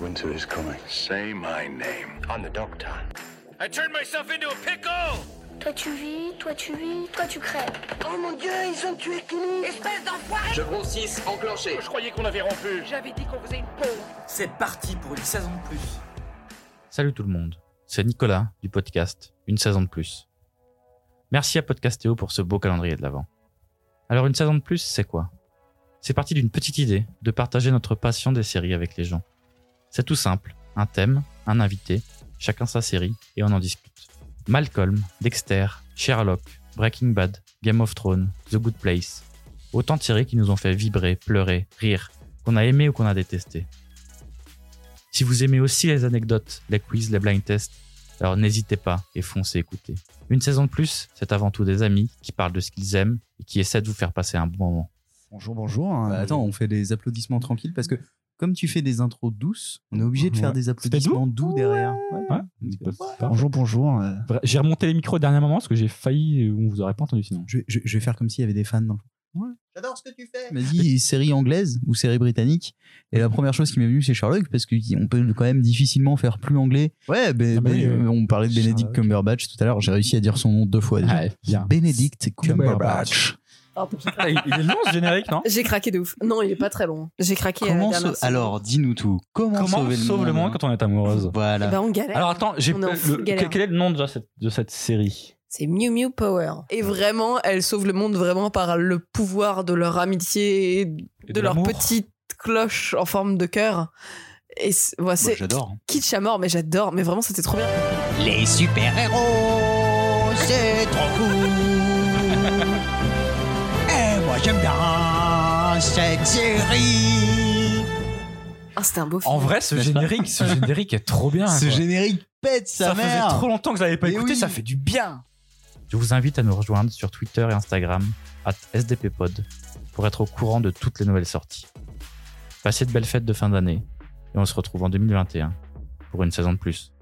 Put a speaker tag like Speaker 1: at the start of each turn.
Speaker 1: Winter is coming.
Speaker 2: Say my name.
Speaker 3: I'm the doctor.
Speaker 4: I turned myself into a pickle!
Speaker 5: Toi tu vis, toi tu vis, toi tu crèves.
Speaker 6: Oh mon dieu, ils ont tué Kenny
Speaker 5: Espèce d'enfoiré
Speaker 3: Je compte 6, enclenché.
Speaker 4: Je croyais qu'on avait rompu.
Speaker 6: J'avais dit qu'on faisait une pause.
Speaker 7: C'est parti pour une saison de plus.
Speaker 8: Salut tout le monde, c'est Nicolas du podcast Une saison de plus. Merci à Podcastéo pour ce beau calendrier de l'Avent. Alors une saison de plus, c'est quoi? C'est parti d'une petite idée de partager notre passion des séries avec les gens. C'est tout simple, un thème, un invité, chacun sa série et on en discute. Malcolm, Dexter, Sherlock, Breaking Bad, Game of Thrones, The Good Place. Autant de séries qui nous ont fait vibrer, pleurer, rire, qu'on a aimé ou qu'on a détesté. Si vous aimez aussi les anecdotes, les quiz, les blind tests, alors n'hésitez pas et foncez écouter. Une saison de plus, c'est avant tout des amis qui parlent de ce qu'ils aiment et qui essaient de vous faire passer un bon moment.
Speaker 9: Bonjour, bonjour. hein.
Speaker 10: Bah, attends, on fait des applaudissements tranquilles parce que comme tu fais des intros douces, on est obligé de faire
Speaker 9: Ouais.
Speaker 10: des applaudissements doux derrière. Ouais.
Speaker 9: Bonjour, bonjour. euh,
Speaker 11: J'ai remonté les micros au dernier moment parce que j'ai failli, euh, on vous aurait pas entendu sinon.
Speaker 10: Je, vais- je- je vais faire comme s'il y avait des fans dans le
Speaker 6: J'adore ce que tu fais.
Speaker 10: Vas-y, série anglaise ou série britannique. Et la première chose qui m'est venue, c'est Sherlock, parce qu'on peut quand même difficilement faire plus anglais. Ouais, ben,
Speaker 11: Ah bah
Speaker 10: ben, euh, on parlait de Benedict. Cumberbatch tout à l'heure. J'ai réussi à dire son nom deux fois déjà. Benedict Cumberbatch.
Speaker 11: Ah, il il est long ce générique, non
Speaker 12: J'ai craqué de ouf. Non, il est pas très long. J'ai craqué à la
Speaker 10: Comment
Speaker 12: dernière
Speaker 10: sau- Alors, dis-nous tout. Comment,
Speaker 11: Comment
Speaker 10: sauver
Speaker 11: on sauve le monde quand on est amoureuse
Speaker 10: Voilà.
Speaker 12: seconde. Bah, on galère.
Speaker 11: Alors attends, j'ai
Speaker 12: On est en
Speaker 11: le-
Speaker 12: full
Speaker 11: le-
Speaker 12: galère.
Speaker 11: quel est le nom de cette, de cette série
Speaker 12: C'est Mew Mew Power. Et vraiment, elle sauve le monde vraiment par le pouvoir de leur amitié et de,
Speaker 11: Et de
Speaker 12: leur
Speaker 11: l'amour.
Speaker 12: petite cloche en forme de cœur. Et c'est ouais,
Speaker 10: Moi,
Speaker 12: c'est
Speaker 10: J'adore.
Speaker 12: kitsch à mort, mais j'adore. Mais vraiment, c'était trop bien.
Speaker 6: Les super-héros, c'est trop cool. J'aime bien cette série.
Speaker 12: Ah, c'était un beau film.
Speaker 11: En vrai, ce générique, ce générique est trop bien.
Speaker 10: Ce
Speaker 11: quoi.
Speaker 10: générique pète sa
Speaker 11: ça
Speaker 10: mère.
Speaker 11: faisait trop longtemps que je l'avais pas
Speaker 10: Mais
Speaker 11: écouté,
Speaker 10: oui.
Speaker 11: ça fait du bien.
Speaker 8: Je vous invite à nous rejoindre sur Twitter et Instagram, at SDPpod, pour être au courant de toutes les nouvelles sorties. Passez de belles fêtes de fin d'année, et on se retrouve en 2021 pour une saison de plus.